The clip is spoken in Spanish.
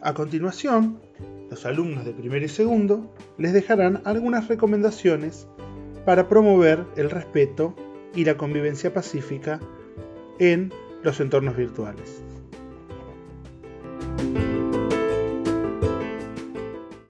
A continuación, los alumnos de primero y segundo les dejarán algunas recomendaciones para promover el respeto y la convivencia pacífica en los entornos virtuales.